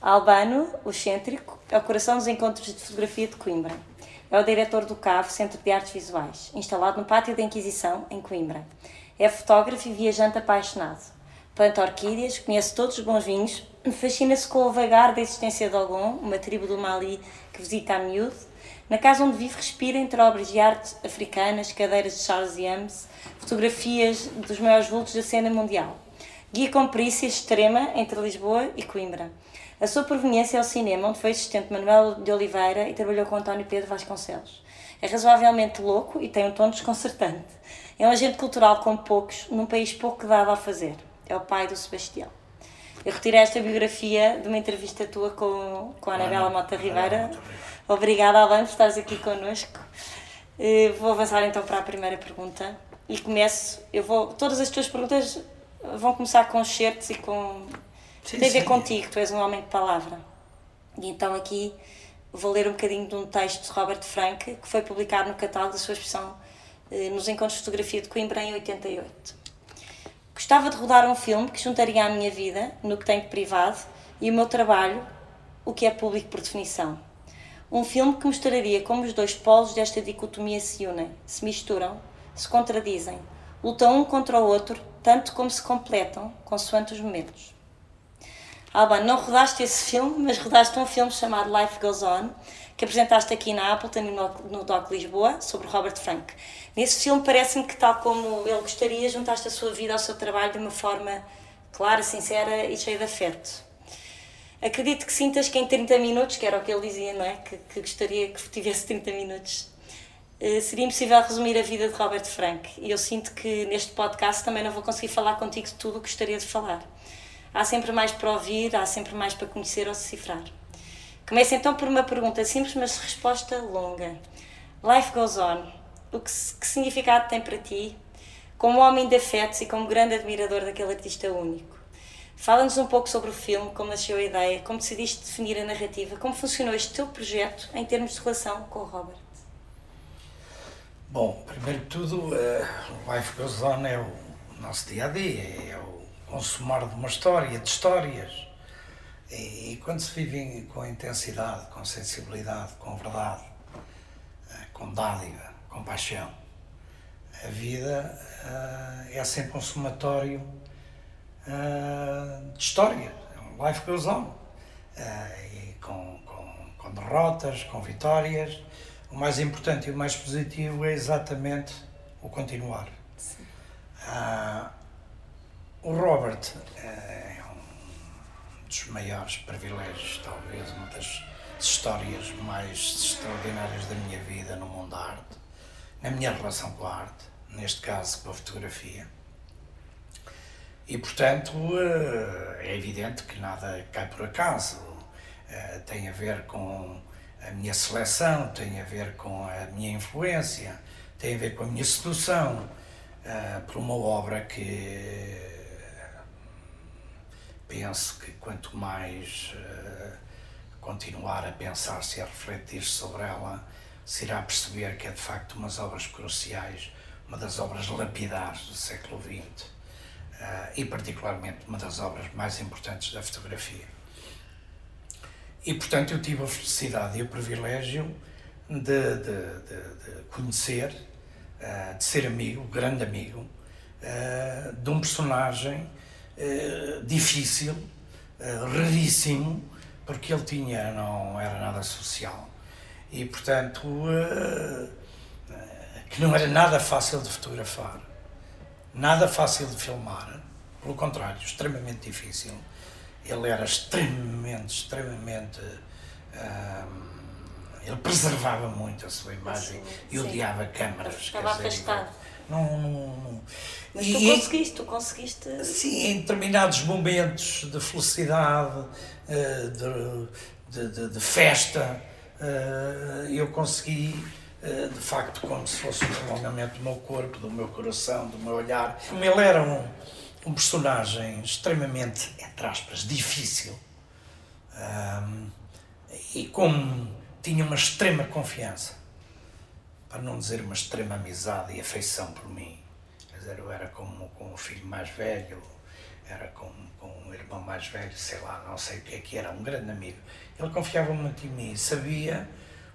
Albano, o excêntrico, é o coração dos encontros de fotografia de Coimbra. É o diretor do CAV, Centro de Artes Visuais, instalado no Pátio da Inquisição, em Coimbra. É fotógrafo e viajante apaixonado. Planta orquídeas, conhece todos os bons vinhos, fascina-se com o vagar da existência de Ogon, uma tribo do Mali que visita a miúdo. Na casa onde vive, respira entre obras de arte africanas, cadeiras de Charles Yams, fotografias dos maiores vultos da cena mundial. Guia com perícia extrema entre Lisboa e Coimbra. A sua proveniência é o cinema, onde foi assistente Manuel de Oliveira e trabalhou com António Pedro Vasconcelos. É razoavelmente louco e tem um tom desconcertante. É um agente cultural como poucos, num país pouco dado a fazer. É o pai do Sebastião. Eu retirei esta biografia de uma entrevista tua com, com a Anabela Mota Ribeira. Obrigada, Alain, por estares aqui connosco. Eh, vou avançar então para a primeira pergunta. E começo, eu vou, todas as tuas perguntas vão começar com certos e com Sim, tem a ver contigo, tu és um homem de palavra. E então aqui vou ler um bocadinho de um texto de Robert Frank que foi publicado no catálogo da sua expressão eh, nos Encontros de Fotografia de Coimbra em 88. Gostava de rodar um filme que juntaria a minha vida, no que tenho de privado, e o meu trabalho, o que é público por definição. Um filme que mostraria como os dois polos desta dicotomia se unem, se misturam, se contradizem, lutam um contra o outro, tanto como se completam, consoante os momentos. Alba, não rodaste esse filme, mas rodaste um filme chamado Life Goes On, que apresentaste aqui na Appleton e no, no Doc Lisboa, sobre Robert Frank. Nesse filme parece-me que, tal como ele gostaria, juntaste a sua vida ao seu trabalho de uma forma clara, sincera e cheia de afeto. Acredito que sintas que em 30 minutos, que era o que ele dizia, não é? Que, que gostaria que tivesse 30 minutos, eh, seria impossível resumir a vida de Robert Frank. E eu sinto que neste podcast também não vou conseguir falar contigo de tudo o que gostaria de falar. Há sempre mais para ouvir, há sempre mais para conhecer ou decifrar. Começo então por uma pergunta simples, mas resposta longa. Life goes on. O que, que significado tem para ti, como homem de afetos e como grande admirador daquele artista único? Fala-nos um pouco sobre o filme, como nasceu a ideia, como decidiste definir a narrativa, como funcionou este teu projeto em termos de relação com o Robert. Bom, primeiro de tudo, uh, Life Goes On é o nosso dia a dia, é o consumar de uma história, de histórias. E, e, quando se vive com intensidade, com sensibilidade, com verdade, eh, com dádiva, com paixão, a vida uh, é sempre um somatório uh, de história. Life goes on. Uh, e com, com, com derrotas, com vitórias. O mais importante e o mais positivo é exatamente o continuar. Uh, o Robert eh, é um dos maiores privilégios, talvez, uma das histórias mais extraordinárias da minha vida no mundo da arte, na minha relação com a arte, neste caso com a fotografia. E, portanto, eh, é evidente que nada cai por acaso. Eh, tem a ver com a minha seleção, tem a ver com a minha influência, tem a ver com a minha sedução por uma obra que penso que quanto mais uh, continuar a pensar-se e a refletir sobre ela, se irá perceber que é de facto uma das obras cruciais, uma das obras lapidares do século XX uh, eh, e, particularmente, uma das obras mais importantes da fotografia. E, portanto, eu tive a felicidade e o privilégio de, de, de, de conhecer, uh, de ser amigo, grande amigo, de um personagem eh, difícil, uh, raríssimo, porque ele tinha, não era nada social. E, portanto, uh, que não era nada fácil de fotografar, nada fácil de filmar, pelo contrário, extremamente difícil. Ele era extremamente, extremamente. ele preservava muito a sua imagem sim, e odiava câmaras. Estava afastado Não, não, não. Mas tu e, conseguiste, tu conseguiste. Sim, em determinados momentos de felicidade, eh, de, de, de festa, eh, eu consegui eh, de facto como se fosse um prolongamento do meu corpo, do meu coração, do meu olhar. Como ele era um, um personagem extremamente, entre aspas, difícil, um, e como tinha uma extrema confiança, para não dizer uma extrema amizade e afeição por mim. Dizer, eu era como com o filho mais velho, era com, com um irmão mais velho, sei lá, não sei o que é que era, um grande amigo. Ele confiava muito em mim, sabia,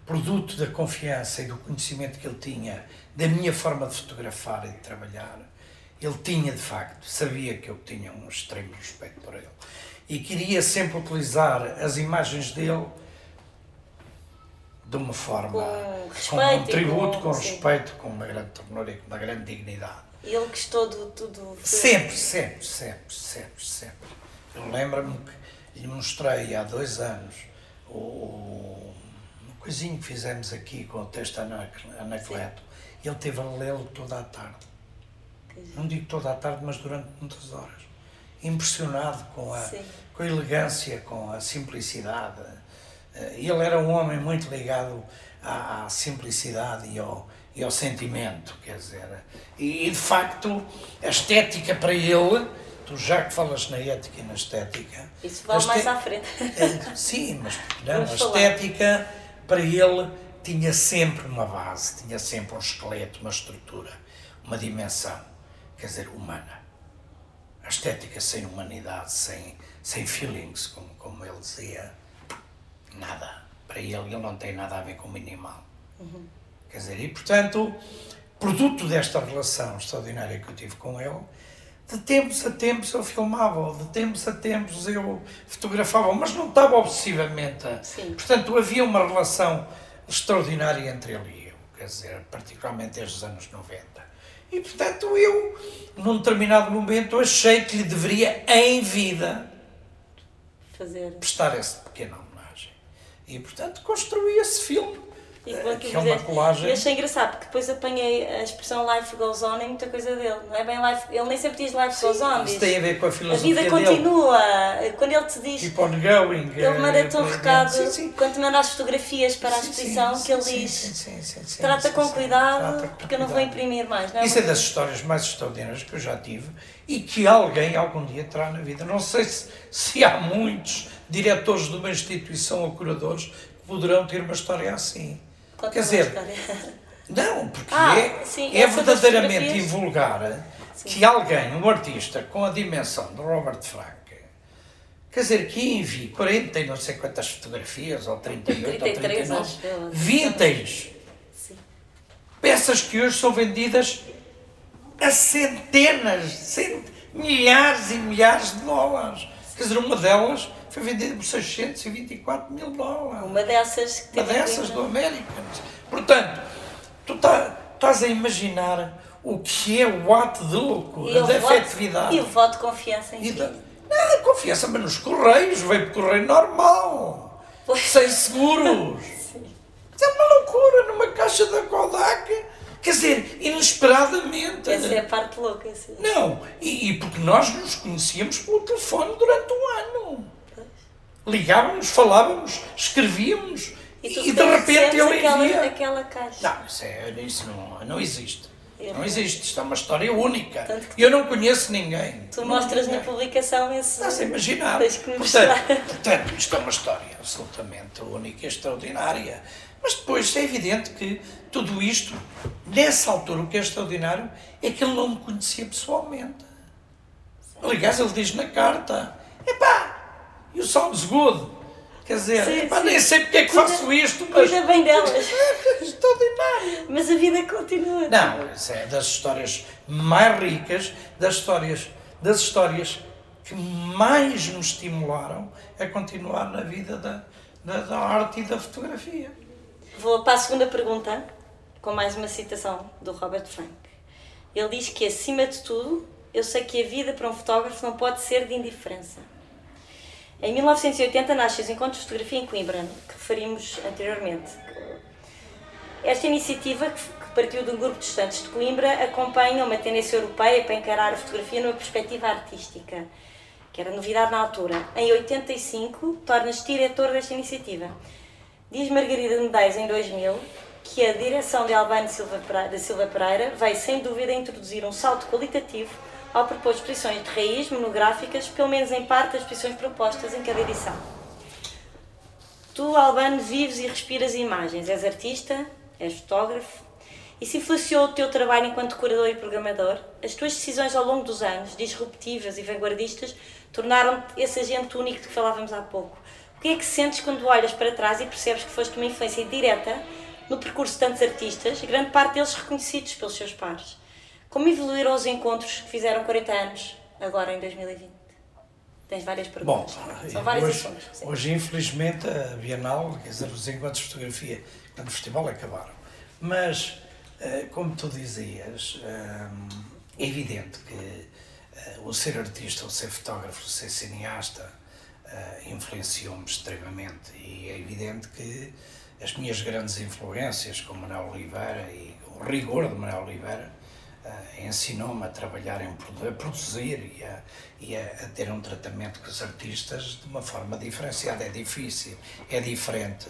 produto da confiança e do conhecimento que ele tinha da minha forma de fotografar e de trabalhar, ele tinha de facto, sabia que eu tinha um extremo respeito por ele e queria sempre utilizar as imagens dele de uma forma com, com um tributo, com, com respeito, com uma grande ternura e com uma grande dignidade. E ele gostou de tudo? Sempre, sempre, sempre, sempre, sempre. Eu lembro-me que lhe mostrei há dois anos o, uma coisinho que fizemos aqui com o texto Anacleto. Ele teve a lê-lo toda a tarde. Não digo toda a tarde, mas durante muitas horas. Impressionado com a, com a elegância, com a simplicidade eh, ele era um homem muito ligado à, à simplicidade e ao, e ao sentimento, quer dizer, e, e, de facto a estética para ele, tu já que falas na ética e na estética... Isso vai mais à frente. É, sim, mas não, a estética para ele tinha sempre uma base, tinha sempre um esqueleto, uma estrutura, uma dimensão, quer dizer, humana. A estética sem humanidade, sem, sem feelings, como, como ele dizia, nada. Para ele, ele não tem nada a ver com o minimal. Uhum. Quer dizer, e portanto, produto desta relação extraordinária que eu tive com ele, de tempos a tempos eu filmava, de tempos a tempos eu fotografava, mas não estava obsessivamente. Sim. Portanto, havia uma relação extraordinária entre ele e eu, quer dizer, particularmente desde os anos 90. E portanto eu, num determinado momento, achei que lhe deveria, em vida, Fazer. prestar esse pequeno e, portanto, construí esse filme. E, eh, que é uma colagem. Eu achei engraçado, porque depois apanhei a expressão life goes on em muita coisa dele. Não é bem life, ele nem sempre diz life Sim, goes on. Isso diz, tem a ver com a filosofia A vida continua. Dele. Quando ele te diz. Keep on going. Ele manda-te um recado sim, sim. quando te manda as fotografias para a exposição que ele diz: trata com cuidado, trata com porque eu não vou imprimir mais. Não é? Isso é das histórias mais extraordinárias que eu já tive e que alguém algum dia terá na vida. Não sei se, se há muitos diretores de uma instituição ou curadores que poderão ter uma história assim. Quer dizer, não, porque ah, é, sim, é verdadeiramente invulgar que alguém, um artista com a dimensão de Robert Frank, quer dizer, que envie 40 e não sei quantas fotografias, ou 38 33, ou 39, vintage, sim. peças que hoje são vendidas a centenas, cent... milhares e milhares de dólares. Quer dizer, uma delas foi vendida por 624 mil dólares. Uma dessas que Uma dessas do Americans. Portanto, tu tá, estás a imaginar o que é o ato de loucura, da efetividade. E o voto de confiança em ti. Da, não, confiança, mas nos correios, veio por correio normal, pois. sem seguros. é uma loucura numa caixa da Kodak. Quer dizer, inesperadamente. Essa é a parte louca, sim. Não, e, e porque nós nos conhecíamos pelo telefone durante um ano ligávamos, falávamos, escrevíamos e, e de repente ele aquela, envia. aquela caixa. Não, isso, é, isso não, não existe. Eu não existe, isto é uma história única. Eu não conheço ninguém. Tu mostras ninguém. na publicação esse. Estás a imaginar. Portanto, portanto, isto é uma história absolutamente única e extraordinária. Mas depois é evidente que tudo isto, nessa altura, o que é extraordinário é que ele não me conhecia pessoalmente. Aliás, ele diz na carta: epá, e o sounds good. Quer dizer, sim, sim. nem sei porque é que faço isto, mas. Cuida bem delas. Extraordinário. Mas a vida continua. Não, isso é das histórias mais ricas, das histórias, das histórias que mais nos estimularam a continuar na vida da, da, da arte e da fotografia. Vou para a segunda pergunta, com mais uma citação do Robert Frank. Ele diz que, acima de tudo, eu sei que a vida para um fotógrafo não pode ser de indiferença em 1980 nasce os Encontros de Fotografia em Coimbra, que referimos anteriormente. Esta iniciativa, que partiu de um grupo de estudantes de Coimbra, acompanha uma tendência europeia para encarar a fotografia numa perspectiva artística, que era novidade na altura. Em 85, tornas-te diretor desta iniciativa. Diz Margarida Medeiros, em 2000, que a direção de Albano Silva Pereira, da Silva Pereira veio sem dúvida introduzir um salto qualitativo ao propor exposições de raiz monográficas, pelo menos em parte das exposições propostas em cada edição. Tu, Albano, vives e respiras imagens, és artista, és fotógrafo, se influenciou o teu trabalho enquanto curador e programador, as tuas decisões ao longo dos anos, disruptivas e vanguardistas, tornaram esse agente único de que falávamos há pouco. O que é que sentes quando olhas para trás e percebes que foste uma influência direta no percurso de tantos artistas, grande parte deles reconhecidos pelos seus pares? Como evoluíram os encontros que fizeram 40 anos, agora em 2020? Tens várias perguntas. Bom, São vários hoje, assuntos. Hoje, infelizmente, a Bienal, quer dizer, os encontros de fotografia no festival acabaram. Mas eh, como tu dizias, eh, é evidente que eh, o ser artista, o ser fotógrafo, o ser cineasta influenciou-me extremamente e é evidente que as minhas grandes influências, como Manuel Oliveira e o rigor de Manuel Oliveira, ensinou-me a trabalhar em a produzir e, a, e a, a, ter um tratamento com os artistas de uma forma diferenciada. É difícil, é diferente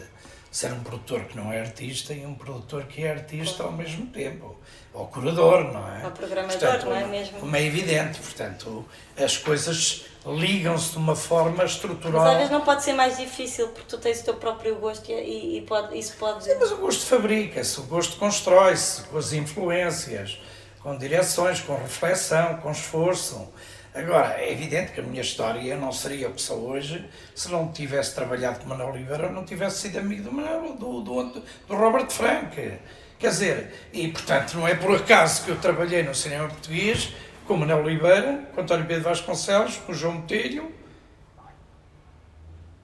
ser um produtor que não é artista e um produtor que é artista ao mesmo tempo. Ou curador, não é? Ou programador, portanto, não é mesmo? Como é evidente, portanto, as coisas ligam-se de uma forma estrutural. Mas às vezes não pode ser mais difícil porque tu tens o teu próprio gosto e, e pode, isso pode. Sim, mas o gosto fabrica-se, o gosto constrói-se com as influências, com direções, com reflexão, com esforço. Agora, é evidente que a minha história não seria o que sou hoje se não tivesse trabalhado com Manuel Oliveira ou não tivesse sido amigo do, Manuel, do, do, do Robert Frank. Quer dizer, e portanto não é por acaso que eu trabalhei no cinema português com Manuel Oliveira, com António Pedro Vasconcelos, com João Botelho,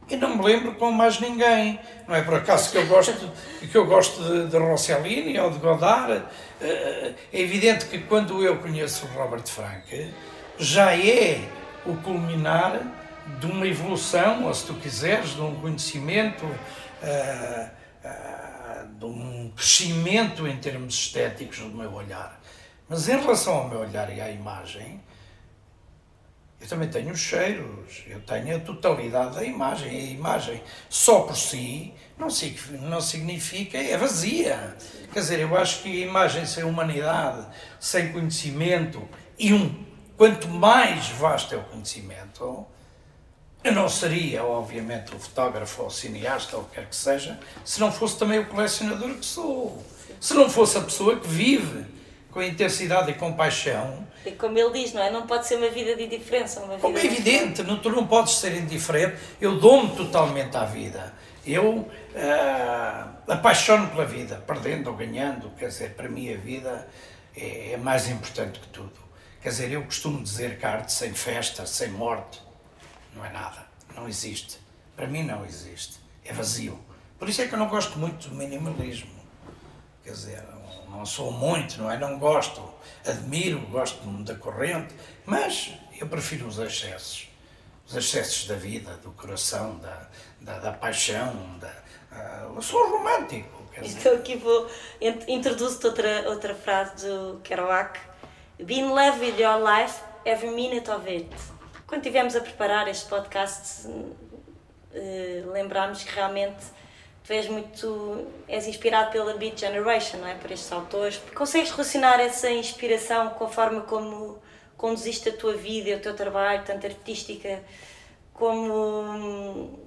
e não me lembro com mais ninguém. Não é por acaso que eu gosto, que eu gosto de, de Rossellini ou de Godard. Eh, é evidente que quando eu conheço o Robert Frank, já é o culminar de uma evolução, ou se tu quiseres, de um conhecimento, uh, uh, de um crescimento em termos estéticos do meu olhar. Mas em relação ao meu olhar e à imagem, eu também tenho os cheiros, eu tenho a totalidade da imagem. A imagem só por si não, não significa, é vazia. Quer dizer, eu acho que a imagem sem humanidade, sem conhecimento e um quanto mais vasto é o conhecimento, eu não seria, obviamente, o fotógrafo ou o cineasta ou o que quer que seja, se não fosse também o colecionador que sou. Se não fosse a pessoa que vive com intensidade e com paixão. E como ele diz, não é? Não pode ser uma vida de indiferença. Uma vida como é evidente, não, tu não podes ser indiferente. Eu dou-me totalmente à vida. Eu uh, apaixono pela vida, perdendo ou ganhando. Quer dizer, para mim a vida é, é mais importante que tudo. Quer dizer, eu costumo dizer que a arte sem festa, sem morte, não é nada. Não existe. Para mim não existe. É vazio. Por isso é que eu não gosto muito do minimalismo. Quer dizer, não sou muito, não é? Não gosto. Admiro, gosto da corrente, mas eu prefiro os excessos. Os excessos da vida, do coração, da, da, da paixão. Da, uh, eu sou romântico. Então aqui vou introduzir outra, outra frase do Kerouac Be in love with your life every minute of it. Quando estivemos a preparar este podcast, uh, lembrámos que realmente és muito. és inspirado pela Beat Generation, não é? Por estes autores. Consegues relacionar essa inspiração com a forma como conduziste a tua vida o teu trabalho, tanto artística como,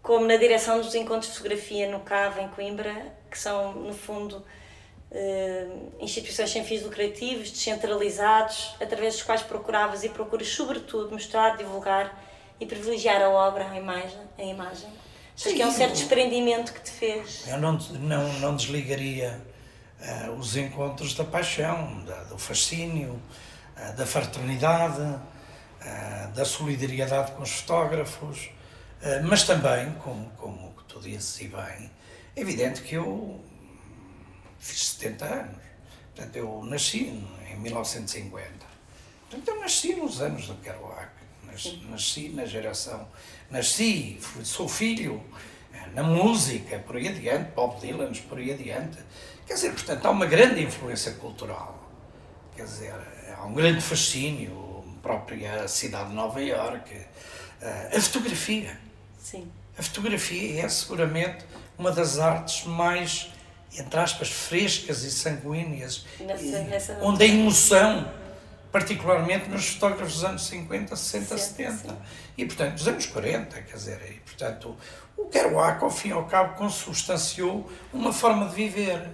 como na direção dos encontros de fotografia no CAV em Coimbra, que são, no fundo, uh, instituições sem fins lucrativos, descentralizados, através dos quais procuravas e procuras, sobretudo, mostrar, divulgar e privilegiar a obra, a imagem. A imagem. Acho que é um certo desprendimento que te fez. Eu não, não, não desligaria uh, os encontros da paixão, da, do fascínio, uh, da fraternidade, uh, da solidariedade com os fotógrafos, mas também, como, como tu dizes e bem, é evidente que eu fiz 70 anos. Portanto, eu nasci em 1950. Portanto, eu nasci nos anos do Kerouac. Nasci, nasci na geração. Nasci, sou filho. Eh, na música, por aí adiante, Bob Dylan, por aí adiante. Quer dizer, portanto, há uma grande influência cultural. Quer dizer, há um grande fascínio, a própria cidade de Nova Iorque. A fotografia. Sim. A fotografia é seguramente uma das artes mais, entre aspas, frescas e sanguíneas, Nessa- nessa- onde a emoção, particularmente nos fotógrafos dos anos 50, 60, 60, 70, sim. e portanto dos anos 40, quer dizer, e portanto o Kerouac, ao fim e ao cabo, consubstanciou uma forma de viver,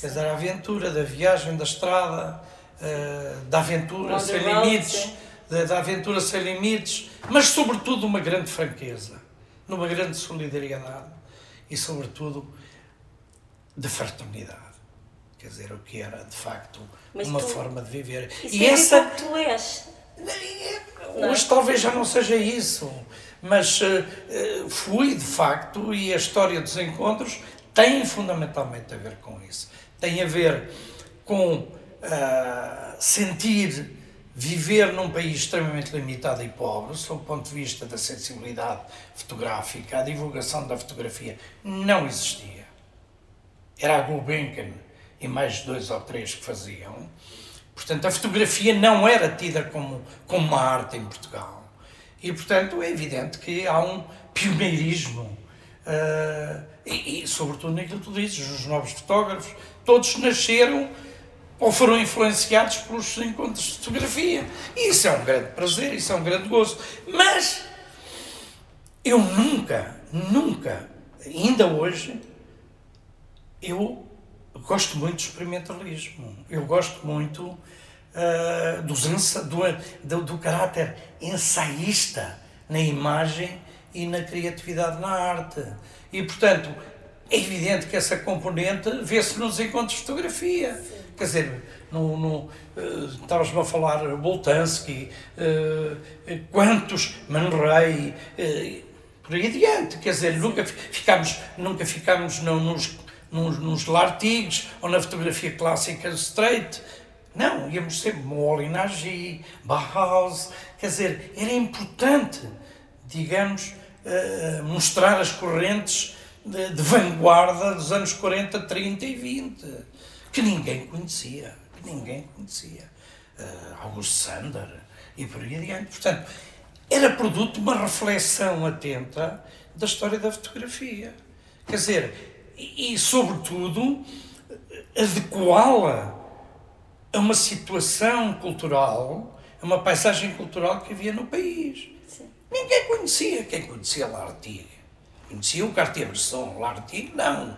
quer dizer, a aventura da viagem, da estrada, eh, da aventura On the sem road, limites, da, da aventura sem limites, mas sobretudo uma grande franqueza, numa grande solidariedade e sobretudo de fraternidade. Quer dizer, o que era de facto Mas uma tu- forma de viver. Isso e ver essa que tu és. Não é? Hoje talvez já não seja isso, mas eh, eh, fui de facto e a história dos encontros tem fundamentalmente a ver com isso. Tem a ver com ah, sentir viver num país extremamente limitado e pobre, sob o ponto de vista da sensibilidade fotográfica, a divulgação da fotografia não existia. Era a Gulbenkian e mais dois ou três que faziam. Portanto, a fotografia não era tida como, como uma arte em Portugal. E, portanto, é evidente que há um pioneirismo. ah, e, e, sobretudo, naquilo que tu dizes, os novos fotógrafos, todos nasceram ou foram influenciados pelos encontros de fotografia. E isso é um grande prazer, isso é um grande gozo. Mas eu nunca, nunca, ainda hoje, eu gosto muito do experimentalismo. Eu gosto muito ah, dos ensa- do, do, do caráter ensaísta na imagem e na criatividade na arte. E, portanto, é evidente que essa componente vê-se nos encontros de fotografia. Quer dizer, no, no, eh, estavas-me a falar Boltanski, eh, quantos, Man Ray, eh, por aí adiante. Quer dizer, nunca fi- ficámos, nunca ficámos no- nos, nos, nos Lartigues ou na fotografia clássica straight. Não, íamos sempre Molinagi, Bauhaus. Quer dizer, era importante, digamos, eh, mostrar as correntes de, de vanguarda dos anos 40, 30 e 20, que ninguém conhecia, que ninguém conhecia. Eh, Augusto Sander e por aí adiante. Portanto, era produto de uma reflexão atenta da história da fotografia. Quer dizer, e, e sobretudo, adequá-la a uma situação cultural, a uma paisagem cultural que havia no país. Sim. Ninguém conhecia. Quem conhecia Lartigue? Conhecia o Cartier-Bresson. Lartigue, não.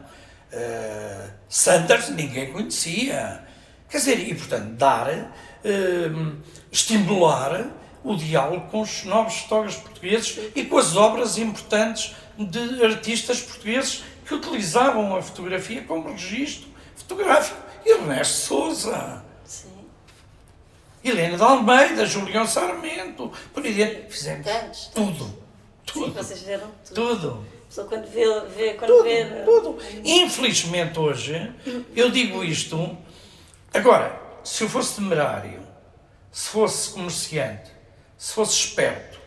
Uh, Sanders, ninguém conhecia. Quer dizer, e portanto, dar, uh, estimular o diálogo com os novos fotógrafos portugueses e com as obras importantes de artistas portugueses que utilizavam a fotografia como registro fotográfico. Ernesto Souza. Sim. Helena de Almeida, Julião Sarmento, por aí. Fizemos Tantos, tudo. Sim, Tudo. vocês fizeram tudo. Tudo. A pessoa quando vê, vê, quando Tudo, vê. tudo. Infelizmente hoje, eu digo isto, agora, se eu fosse temerário, se fosse comerciante, se fosse esperto,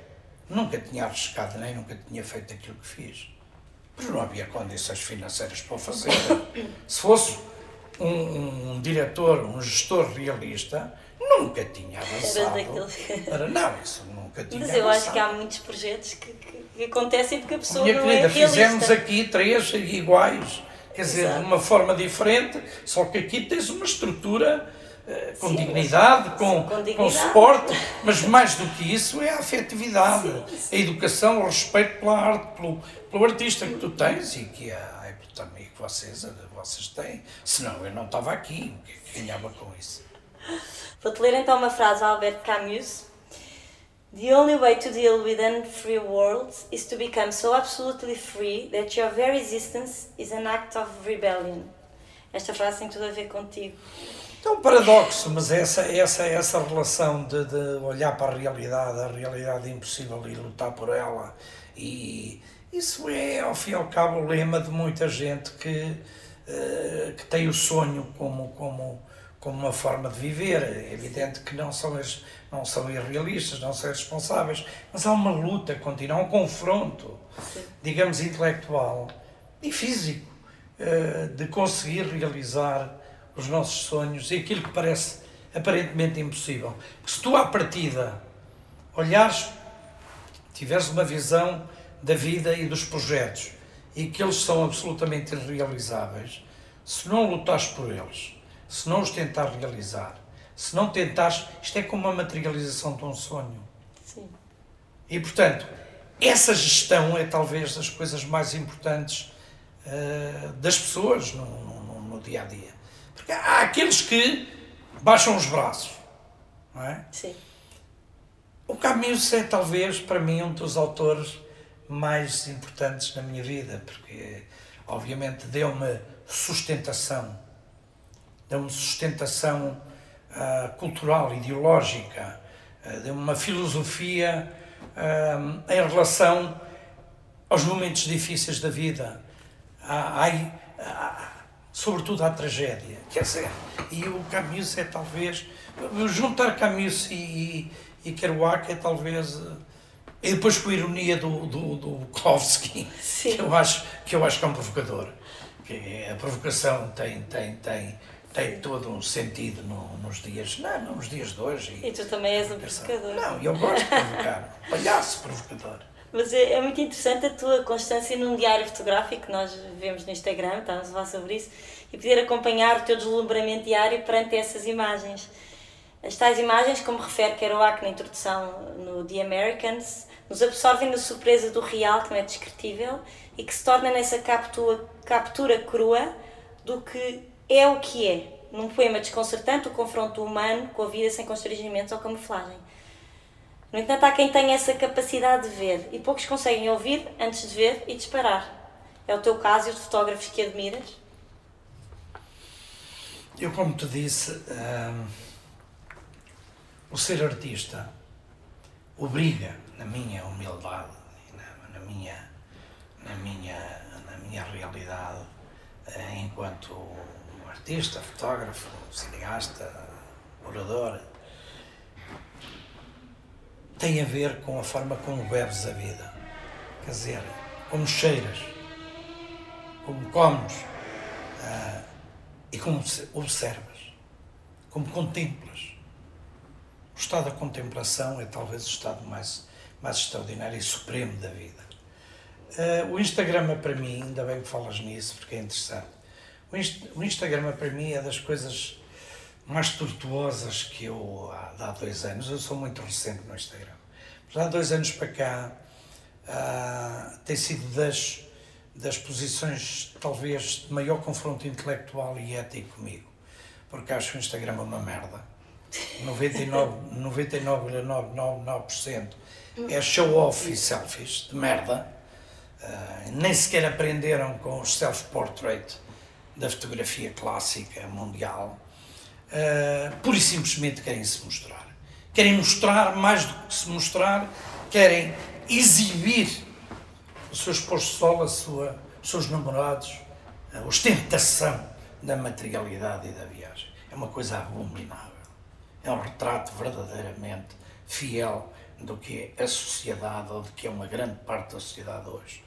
nunca tinha arriscado nem nunca tinha feito aquilo que fiz. Porque não havia condições financeiras para o fazer. Se fosse um, um diretor, um gestor realista, nunca tinha avançado. Para, não, isso nunca tinha Mas eu acho avançado. que há muitos projetos que, que- que acontecem porque a pessoa Minha não querida, é realista. fizemos aqui três iguais, quer dizer, Exato. de uma forma diferente, só que aqui tens uma estrutura com Sim, dignidade, com, sim, com com dignidade. suporte, mas mais do que isso é a afetividade, Sim, a educação, o respeito pela arte, pelo, pelo artista que tu tens e que, e também que vocês, vocês têm. Senão eu não estava aqui, o que é que ganhava com isso? Vou-te ler então uma frase de Albert Camus. The only way to deal with an free world is to become so absolutely free that your very existence is an act of rebellion. Esta frase tem tudo a ver contigo. É um paradoxo, mas essa, essa, essa relação de, de olhar para a realidade, a realidade impossível e lutar por ela, e isso é, ao fim e ao cabo, o lema de muita gente que, eh, que tem o sonho como, como, como uma forma de viver. É evidente que não são, não são irrealistas, não são irresponsáveis, mas há uma luta contínua, um confronto, Sim. digamos, intelectual e físico, eh, de conseguir realizar os nossos sonhos e aquilo que parece aparentemente impossível. Porque se tu, à partida, olhares, tiveres uma visão da vida e dos projetos e que eles são absolutamente irrealizáveis, se não lutares por eles, se não os tentar realizar, se não tentares, isto é como a materialização de um sonho. Sim. E portanto, essa gestão é talvez das coisas mais importantes uh, das pessoas no, no, no, dia a dia. Porque há aqueles que baixam os braços, não é? Sim. O Camus é talvez para mim um dos autores mais importantes na minha vida, porque obviamente deu-me sustentação deu-me sustentação uh, cultural, ideológica, uh, deu-me uma filosofia uh, em relação aos momentos difíceis da vida, à, à, sobretudo à tragédia. Quer dizer, e o Camus é talvez. Juntar Camus e, e, e Kerouac é talvez. E depois com a ironia do, do, do Bukowski, que eu, acho, que eu acho que é um provocador. Que a provocação tem, tem, tem, tem todo um sentido no, nos dias, não, não, nos dias de hoje. E, e tu também és um provocador. Não, eu gosto de provocar, palhaço provocador. Mas é, é, muito interessante a tua constância num diário fotográfico que nós vemos no Instagram, estávamos a falar sobre isso, e poder acompanhar o teu deslumbramento diário perante essas imagens. As tais imagens, como refere Kerouac na introdução no The Americans, nos absorvem na surpresa do real, que não é descritível, e que se torna nessa captura, captura crua do que é o que é. Num poema desconcertante, o confronto humano com a vida sem constrangimentos ou camuflagem. No entanto, há quem tenha essa capacidade de ver e poucos conseguem ouvir antes de ver e disparar. É o teu caso e os fotógrafos que admiras? Eu, como te disse, hum, o ser artista obriga, na minha humildade, na, na minha, na, minha, na minha realidade, eh, enquanto artista, fotógrafo, cineasta, orador, tem a ver com a forma como bebes a vida. Quer dizer, como cheiras, como comes uh, e como observas, como contemplas. O estado da contemplação é talvez o estado mais, mais extraordinário e supremo da vida. Uh, o Instagram, é para mim, ainda bem que falas nisso, porque é interessante o Instagram para mim é das coisas mais tortuosas que eu há, há dois anos. Eu sou muito recente no Instagram. Mas há dois anos para cá uh, tem sido das, das posições talvez de maior confronto intelectual e ético comigo. Porque acho o Instagram é uma merda. 99,999% é show-off e selfies de merda. Uh, nem sequer aprenderam com os self-portrait da fotografia clássica mundial, uh, pura e simplesmente querem se mostrar. Querem mostrar mais do que se mostrar, querem exibir o seu exposto sol, a sua, os seus namorados, a ostentação da materialidade e da viagem. É uma coisa abominável. É um retrato verdadeiramente fiel do que é a sociedade ou do que é uma grande parte da sociedade hoje.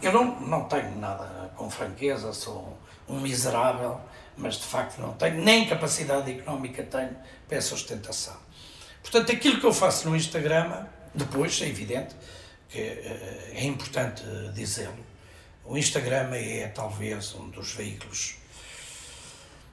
Eu não, não tenho nada com franqueza, sou um miserável, mas de facto não tenho, nem capacidade económica tenho para essa ostentação. Portanto, aquilo que eu faço no Instagram, depois, é evidente que eh, é importante dizê-lo, o Instagram é talvez um dos veículos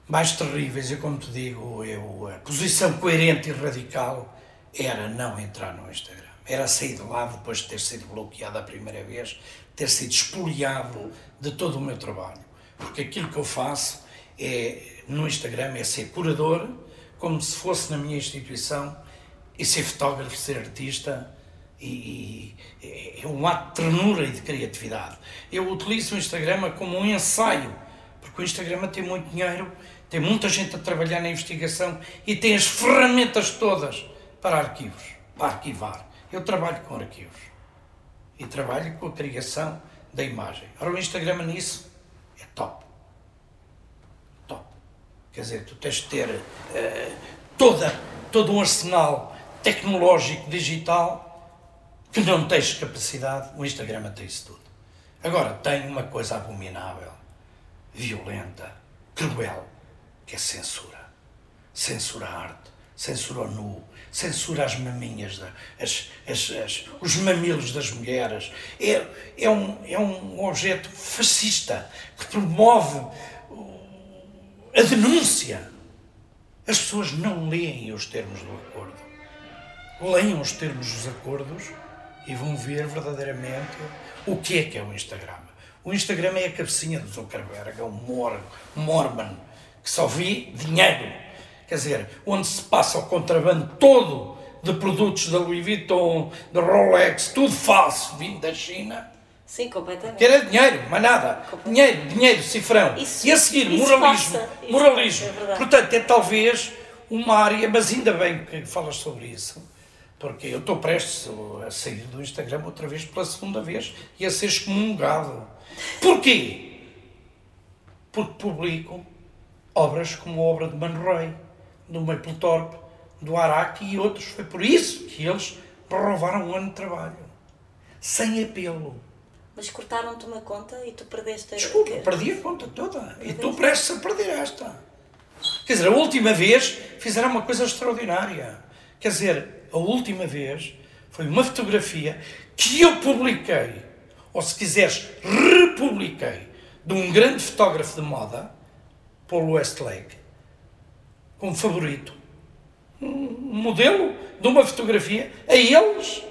mais terríveis, e como te digo, eu, a posição coerente e radical era não entrar no Instagram. Era sair de lá depois de ter sido bloqueado a primeira vez, ter sido expoliado de todo o meu trabalho porque aquilo que eu faço é, no Instagram é ser curador, como se fosse na minha instituição, e ser fotógrafo, ser artista, e, e é um ato de ternura e de criatividade. Eu utilizo o Instagram como um ensaio, porque o Instagram tem muito dinheiro, tem muita gente a trabalhar na investigação e tem as ferramentas todas para arquivos, para arquivar. Eu trabalho com arquivos e trabalho com a criação da imagem. Ora, o Instagram nisso top. Top. Quer dizer, tu tens de ter uh, toda, todo um arsenal tecnológico, digital, que não tens capacidade. O Instagram tem isso tudo. Agora, tem uma coisa abominável, violenta, cruel, que é censura. Censura a arte, censura o nu, censura as maminhas, as, as, as, os mamilos das mulheres. É, é, um, é um objeto fascista que promove a denúncia. As pessoas não leem os termos do acordo. Leiam os termos dos acordos e vão ver verdadeiramente o que é que é o Instagram. O Instagram é a cabecinha do Zuckerberg, é um mor, mormon que só vê dinheiro. Quer dizer, onde se passa o contrabando todo de produtos da Louis Vuitton, da Rolex, tudo falso, vindo da China. Sim, completamente. Que era dinheiro, mais nada. Dinheiro, dinheiro, cifrão. Isso, e a seguir, moralismo. moralismo. É Portanto, é talvez uma área, mas ainda bem que falas sobre isso porque eu estou prestes a sair do Instagram outra vez pela segunda vez e a ser excomungado. Porquê? Porque publico obras como a obra de Man Ray, do Mapplethorpe, do Araque e outros. Foi por isso que eles roubaram um ano de trabalho. Sem apelo. Mas cortaram-te uma conta e tu perdeste a... Desculpa, que... perdi a conta toda. Perdeste. E estou prestes a perder esta. Quer dizer, a última vez fizeram uma coisa extraordinária. Quer dizer, a última vez foi uma fotografia que eu publiquei, ou se quiseres, republiquei, de um grande fotógrafo de moda, Paul Westlake, como favorito. Um modelo de uma fotografia. A eles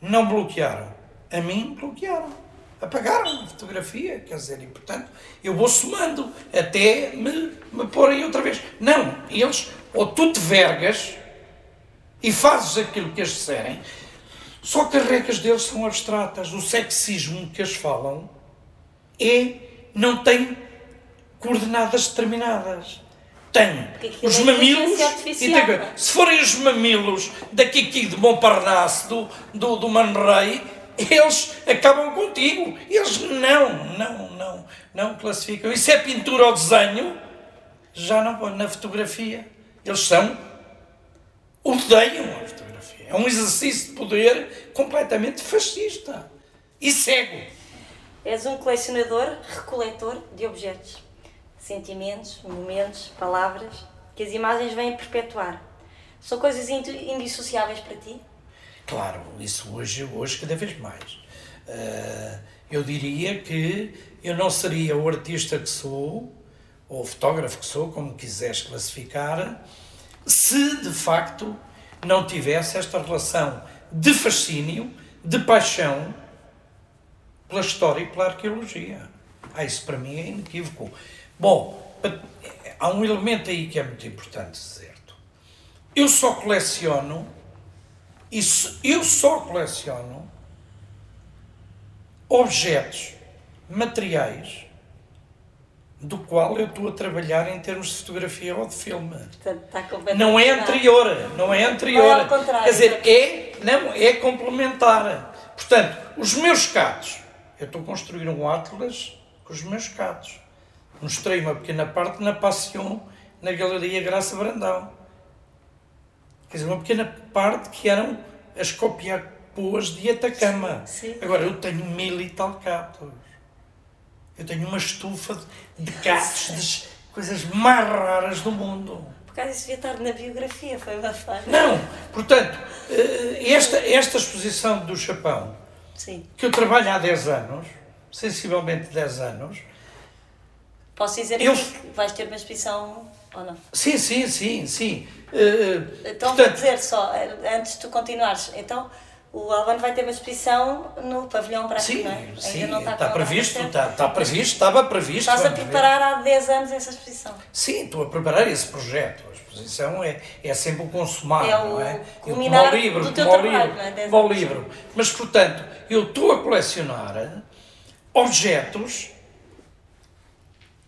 não bloquearam. A mim bloquearam. Apagaram a fotografia, quer dizer, e portanto eu vou somando até me, me porem outra vez. Não, eles, ou tu te vergas, e fazes aquilo que eles disserem, só que as regras deles são abstratas. O sexismo que eles falam é, não tem coordenadas determinadas. Tem os é mamilos. E tem, se forem os mamilos da Kiki de Montparnasse, do, do, do Man Ray, eles acabam contigo. Eles não, não, não, não classificam. Isso é pintura ou desenho, já não põe na fotografia. Eles são odeiam a fotografia. É um exercício de poder completamente fascista e cego. És um colecionador, recoletor de objetos, sentimentos, momentos, palavras que as imagens vêm perpetuar. São coisas indissociáveis para ti? Claro, isso hoje, hoje cada vez mais. Uh, eu diria que eu não seria o artista que sou, ou o fotógrafo que sou, como quiseres classificar, se de facto não tivesse esta relação de fascínio, de paixão pela história e pela arqueologia. Ah, isso para mim é inequívoco. Bom, há um elemento aí que é muito importante dizer. Eu só coleciono, isso, eu só coleciono objetos, materiais do qual eu estou a trabalhar em termos de fotografia ou de filme. Portanto, não é anterior, não é anterior. É Quer dizer, é, não, é complementar. Portanto, os meus catos, eu estou a construir um Atlas com os meus catos. Mostrei uma pequena parte na Passion, na Galeria Graça Brandão. Quer dizer, uma pequena parte que eram as copiapoas de Atacama. Sim. Agora, eu tenho mil e tal catos. Eu tenho uma estufa de gatos, das coisas mais raras do mundo. Por causa disso devia estar na biografia, foi falha. Não, portanto, eh, esta, esta exposição do Japão, Sim. que eu trabalho há 10 anos, sensivelmente 10 anos. Posso dizer eu... que vais ter uma exposição ou não? Sim, sim, sim, sim. Uh, então portanto... vou dizer só, antes de tu continuares, então o Albano vai ter uma exposição no pavilhão para sim, não é? Sim, Ainda não está, está previsto, está, está previsto, estava previsto. Estás a preparar ver. há 10 anos essa exposição? Sim, estou a preparar esse projeto. A exposição é, é sempre o consumar, é o não é? Culminar como livro, do teu como trabalho, livro, é? como livro. Mas, portanto, eu estou a colecionar objetos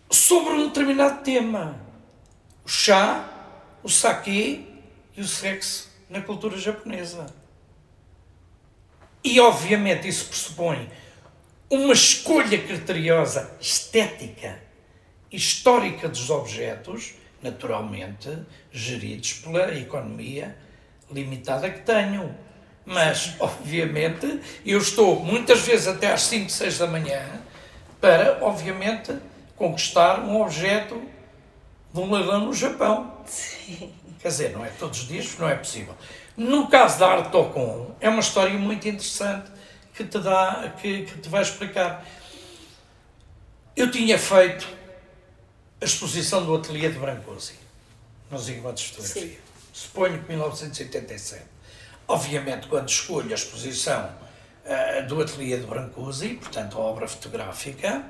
sobre um determinado tema. O chá, o sake e o sexo na cultura japonesa. E, obviamente, isso pressupõe uma escolha criteriosa estética histórica dos objetos, naturalmente geridos pela economia limitada que tenho. Mas, obviamente, eu estou muitas vezes até às 5, 6 da manhã para, obviamente, conquistar um objeto de um leilão no Japão. Sim. Quer dizer, não é todos os dias, não é possível. No caso da arte Tocon, é uma história muito interessante que te dá, que, que te vai explicar. Eu tinha feito a exposição do ateliê de Brancosi, nos encontros de fotografia. Sim. Suponho que 1987. Obviamente, quando escolho a exposição uh, do ateliê de Brancusi, portanto, a obra fotográfica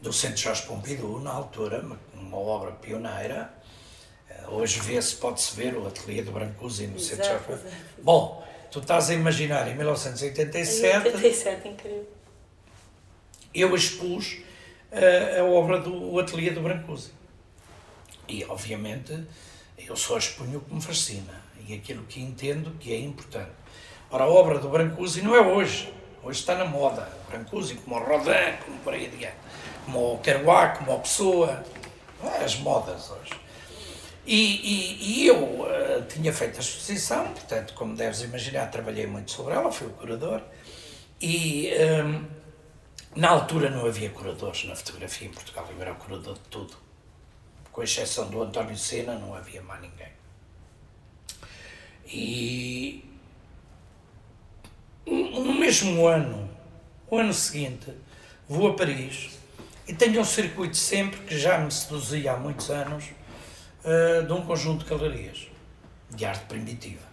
do Centro Jorge Pompidou, na altura, uma, obra pioneira, uh, hoje vê-se, pode-se ver o ateliê de Brancusi no Centro Jorge Pompidou. Bom, tu estás a imaginar, em 1987... 87, incrível. Eu expus uh, a obra do ateliê de Brancusi. E, obviamente, eu só expunho o que me fascina e aquilo que entendo que é importante. Ora, a obra do Brancusi não é hoje. Hoje está na moda. O Brancusi, como o Rodin, como por aí adiante. Como o Kerouac, como a Pessoa. As modas hoje. E, e, e eu uh, tinha feito a exposição, portanto, como deves imaginar, trabalhei muito sobre ela, fui o curador. E um, ehm, na altura não havia curadores na fotografia em Portugal, eu era o curador de tudo. Com exceção do António Sena, não havia mais ninguém. E no mesmo ano, o ano seguinte, vou a Paris e tenho um circuito sempre que já me seduzia há muitos anos uh, de um conjunto de galerias de arte primitiva.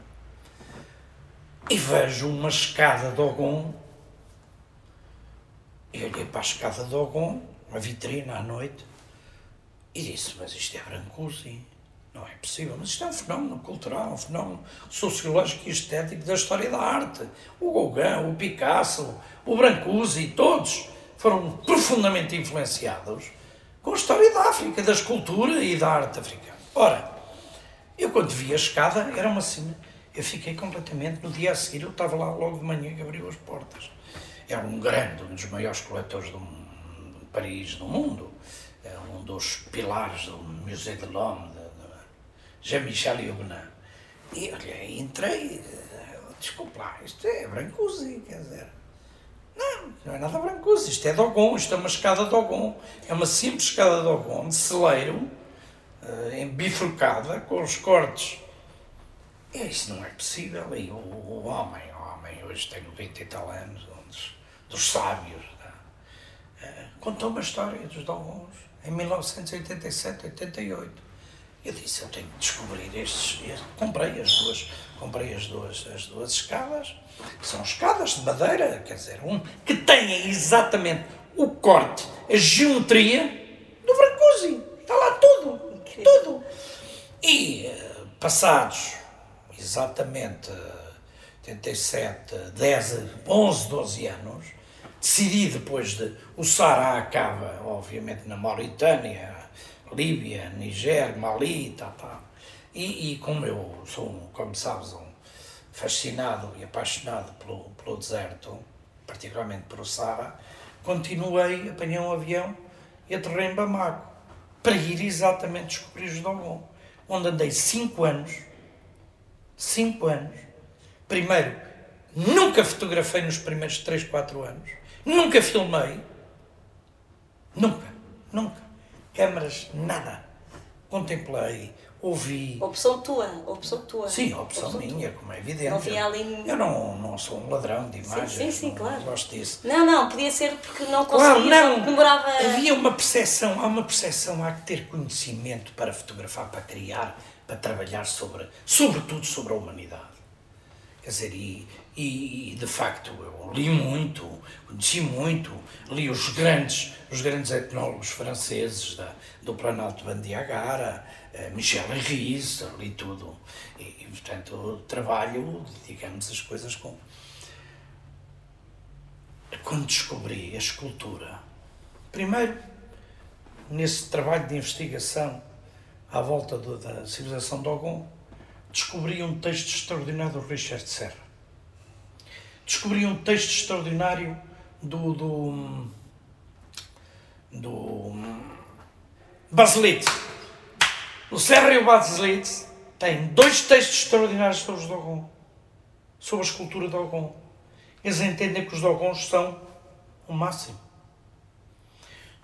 E vejo uma escada de Ogon. E olhei para a escada de Ogon, uma vitrina à noite, e disse: Mas isto é Brancusi. Não é possível, mas isto é um fenómeno cultural, um fenómeno sociológico e estético da história da arte. O Gauguin, o Picasso, o Brancusi, todos foram profundamente influenciados com a história da África, da escultura e da arte africana. Ora, eu quando vi a escada, era uma cena, eu fiquei completamente, no dia a seguir eu estava lá logo de manhã que abriu as portas. Era um grande, um dos maiores coletores do, de Paris do mundo, é um dos pilares do Museu de l'Homme, Jean-Michel Huguenin. E olha, entrei, eh, desculpa lá, isto é Brancusi, quer dizer. Não, não é nada Brancusi, isto é Dogon, isto é uma escada Dogon. É uma simples escada Dogon, de celeiro, uh, bifurcada, com os cortes. E isso não é possível. E o, o homem, o homem, hoje tem 90 e tal anos, um dos, dos sábios, uh, contou uma história dos Dogons em 1987, 88 eu disse, eu tenho que descobrir estes, estes. Comprei as duas, comprei as duas, as duas escadas, que são escadas de madeira, quer dizer, um, que têm exatamente o corte, a geometria do Brancusi. Está lá tudo, tudo. E eh, passados exatamente 87, 10, 11, 12 anos, decidi depois de. O Sara acaba, obviamente, na Mauritânia, Líbia, Niger, Mali, tá, tá. E, e como eu sou, como sabes, um fascinado e apaixonado pelo, pelo deserto, particularmente pelo Sara, continuei, apanhei um avião e aterrei em Bamako para ir exatamente descobrir os Dogon, onde andei cinco anos, cinco anos. Primeiro, nunca fotografei nos primeiros três, quatro anos, nunca filmei, nunca, nunca câmaras, nada. Contemplei, ouvi. Opção tua, opção tua. Sim, opção, opção minha, tua. como é evidente. Não havia ali... Eu não, não sou um ladrão de imagens. Sim, sim, sim não, claro. Gosto disso. Não, não, podia ser porque não conseguia, claro, não. demorava... Havia uma percepção, há uma percepção, há que ter conhecimento para fotografar, para criar, para trabalhar sobre, sobretudo sobre a humanidade. Quer dizer, e, e, de facto eu li muito, conheci muito, li os grandes, os grandes etnólogos franceses da, do Planalto Bandiagara, eh, Michel Henry, li tudo. E, e, portanto, trabalho, digamos, as coisas com. Quando descobri a escultura, primeiro, nesse trabalho de investigação à volta do, da civilização de Ogon, descobri um texto extraordinário do Richard Serra descobri um texto extraordinário do, do, do Baselitz. O Sérgio Baselitz tem dois textos extraordinários sobre os Dogon, sobre a escultura Dogon. Eles entendem que os Dogons são o máximo.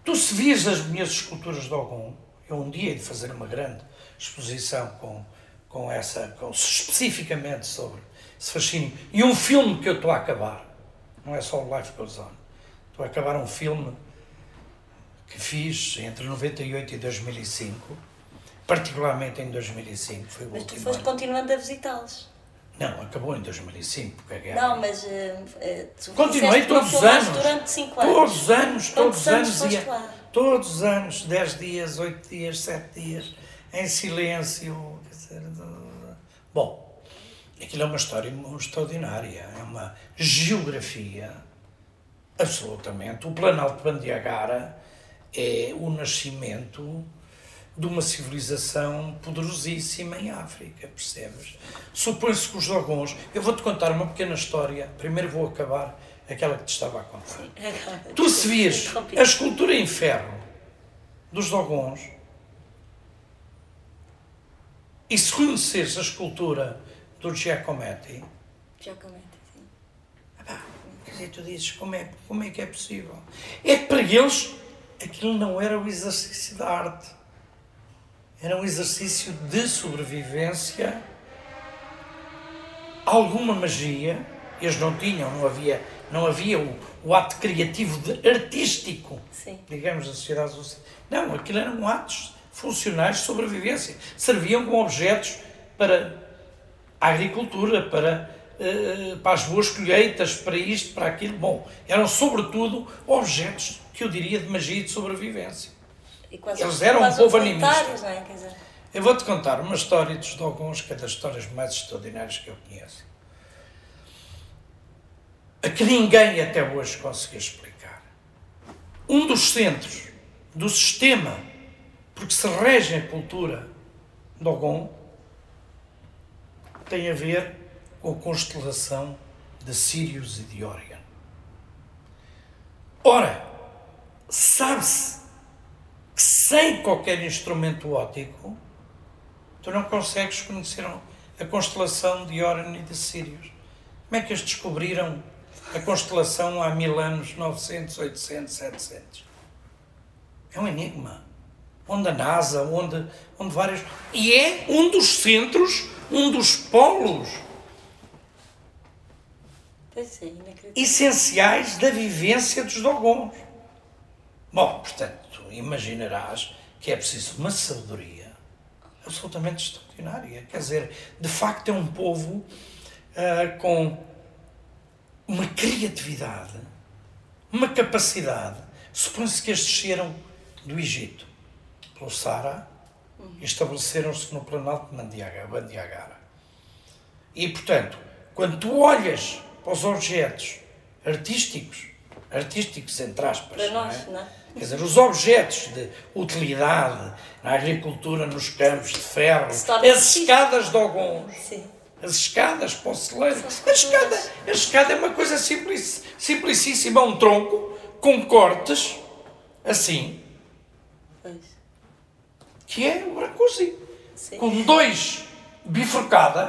Tu se vias as minhas esculturas de Dogon, eu um dia hei de fazer uma grande exposição com, com essa, com, especificamente sobre esse fascínio. E um filme que eu estou a acabar, não é só o Life Goes On, estou a acabar um filme que fiz entre 98 e 2005, particularmente em 2005. Foi o mas tu foste ano. continuando a visitá-los. Não, acabou em 2005, porque a guerra. Não, mas. uh, uh, Continuei todos os anos. durante 5 anos. Todos os anos, todos os anos anos ia. lá? Todos os anos, 10 dias, 8 dias, 7 dias, em silêncio. quer dizer, Bom, aquilo é uma história extraordinária, é uma geografia absolutamente. O Planalto de Bandiagara é o nascimento de uma civilização poderosíssima em África, percebes? Supõe-se que os Dogons. Eu vou-te contar uma pequena história, primeiro vou acabar aquela que te estava a contar. Tu se vias Interrompi. a escultura em ferro dos Dogons e se conheceres a escultura do Giacometti, Já comenta, sim. Epá, quer dizer, tu dizes, como é, como é que é possível? É que para eles aquilo não era o exercício da arte. Era um exercício de sobrevivência, alguma magia. Eles não tinham, não havia, não havia o, o ato criativo de artístico, Sim. digamos, da sociedade. Não, aquilo eram atos funcionais de sobrevivência. Serviam como objetos para agricultura, para, eh, para as boas colheitas, para isto, para aquilo. Bom, eram sobretudo objetos que eu diria de magia e de sobrevivência. E quase, Eles eram um povo animista. É? Quer dizer, Eu vou-te contar uma história dos Dogons, que é das histórias mais extraordinárias que eu conheço. A que ninguém até hoje conseguiu explicar. Um dos centros do sistema porque se rege a cultura Dogon tem a ver com a constelação de Sirius e de Orion. Ora, sabe-se que sem qualquer instrumento óptico tu não consegues conhecer a constelação de Orion e de Sirius. Como é que eles descobriram a constelação há mil anos, 900, 800, 700? É um enigma. Onde a NASA, onde, onde várias. E é um dos centros, um dos polos é, essenciais da vivência dos Dogons. Bom, portanto, tu imaginarás que é preciso uma sabedoria absolutamente extraordinária. Quer dizer, de facto é um povo ah, com uma criatividade, uma capacidade. Supõe-se que estes desceram do Egito, pelo Sara, e estabeleceram-se no Planalto de Mandiaga- Bandiagara. E, portanto, quando tu olhas para os objetos artísticos, artísticos entre aspas, Para não nós, é? não é? Quer dizer, os objetos de utilidade na agricultura, nos campos de ferro, as escadas de alguns, Sim. as escadas para o celeiro. São A escada, a escada é uma coisa simples, simplicíssima, um tronco com cortes, assim. Que é o brancozinho, Sim. com dois bifurcada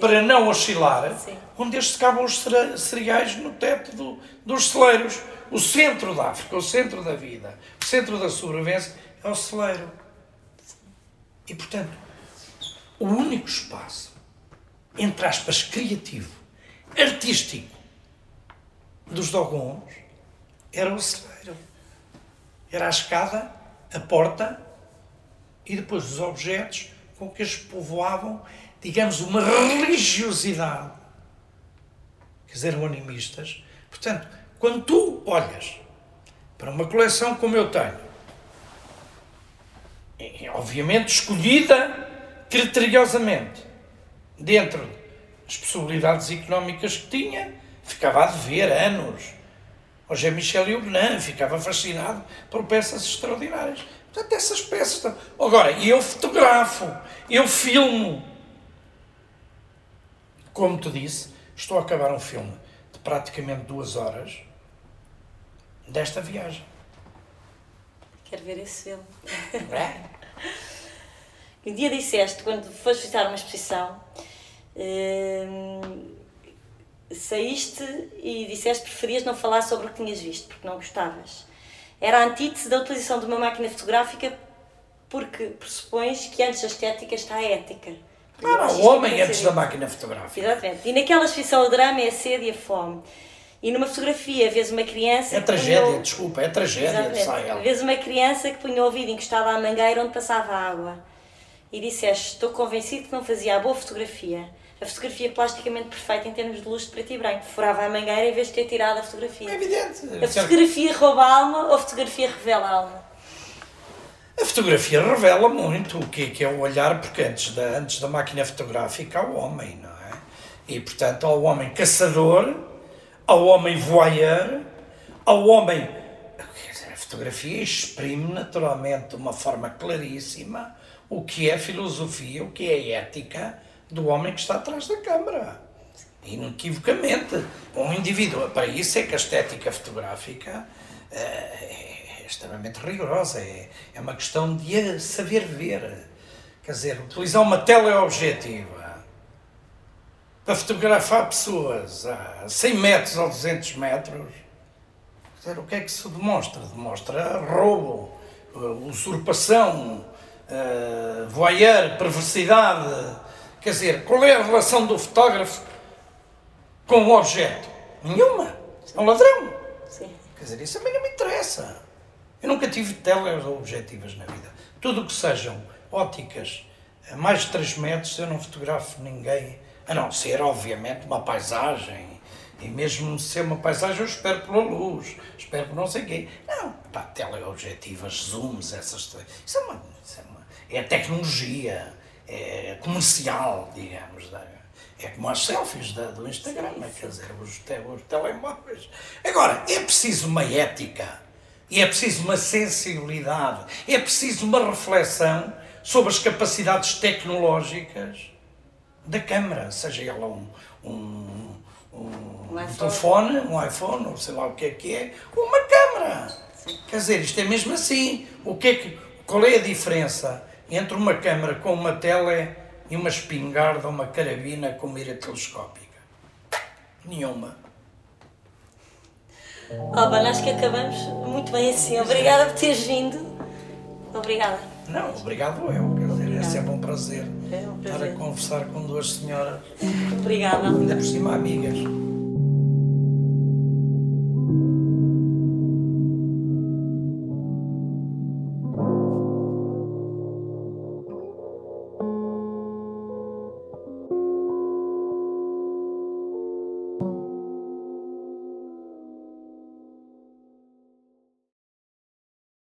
para não oscilar, Sim. onde estes cabam os cere- cereais no teto do- dos celeiros. O centro da África, o centro da vida, o centro da sobrevivência é o celeiro. E, portanto, o único espaço, entre aspas, criativo, artístico, dos Dogons era o celeiro. Era a escada, a porta e depois os objetos com que eles povoavam, digamos, uma religiosidade. Quer dizer, animistas. Portanto, quando tu olhas para uma coleção como eu tenho, e, obviamente escolhida criteriosamente, dentro das possibilidades económicas que tinha, ficava a dever anos. Hoje é Michel Huguenin, ficava fascinado por peças extraordinárias. Portanto, essas peças. Agora, eu fotografo, eu filmo. Como te disse, estou a acabar um filme de praticamente duas horas desta viagem. Que Quero ver esse filme. É? Um dia disseste, quando foste visitar uma exposição, hum, saíste e disseste que preferias não falar sobre o que tinhas visto, porque não gostavas. Era a antítese da utilização de uma máquina fotográfica porque pressupões que antes da estética está a ética. Claro, acho o homem muito antes da máquina fotográfica. Exatamente. E naquela exposição o drama é a sede e a fome. E numa fotografia vês uma criança... É tragédia, punha o- desculpa, é tragédia. Vês uma criança que punha o ouvido encostado à mangueira onde passava água. E disseste, estou convencido que não fazia a boa fotografia. A fotografia plasticamente perfeita em termos de luz de preto e branco. Furava a mangueira em vez de ter tirado a fotografia. É evidente. A fotografia rouba a alma ou a fotografia revela a alma? A fotografia revela muito o que é, que é o olhar, porque antes da, antes da máquina fotográfica há o homem, não é? E, portanto, há o homem caçador, há o homem voyeur, há o homem... Dizer, a fotografia exprime naturalmente de uma forma claríssima o que é filosofia, o que é ética do homem que está atrás da câmara. Inequivocamente. Um indivíduo. Para isso é que a estética fotográfica eh, é extremamente rigorosa. É, é uma questão de saber ver. Quer dizer, utilizar uma teleobjetiva para fotografar pessoas a 100 metros ou 200 metros. Quer dizer, o que é que se demonstra? Demonstra roubo, eh, usurpação, uh, voyeur, perversidade. Quer dizer, qual é a relação do fotógrafo com o objeto? Nenhuma. É um ladrão. Sim. Quer dizer, isso a mim não me interessa. Eu nunca tive telas objetivas na vida. Tudo o que sejam óticas a mais de 3 metros, eu não fotografo ninguém, a não ser, obviamente, uma paisagem. E mesmo se é uma paisagem, eu espero pela luz, espero por não sei quê. Não, pá, teleobjetivas, zooms, essas coisas. Isso é uma, é. É tecnologia, é comercial, digamos. da- É como as selfies da- do Instagram, quer dizer, os, te- os telemóveis. Agora, é preciso uma ética, e é preciso uma sensibilidade, é preciso uma reflexão sobre as capacidades tecnológicas da câmara, seja ela um, um, um, Um um telefone, um iPhone, ou sei lá o que é que é, uma câmara. Quer dizer, isto é mesmo assim. O que é que, qual é a diferença entre uma câmara com uma tele e uma espingarda ou uma carabina com mira telescópica? Nenhuma. Alban, acho que acabamos muito bem assim. Obrigada por teres vindo. Obrigada. Não, obrigado eu. Quer dizer, é sempre um prazer É um estar prazer. a conversar com duas senhoras, Obrigada. ainda por cima amigas.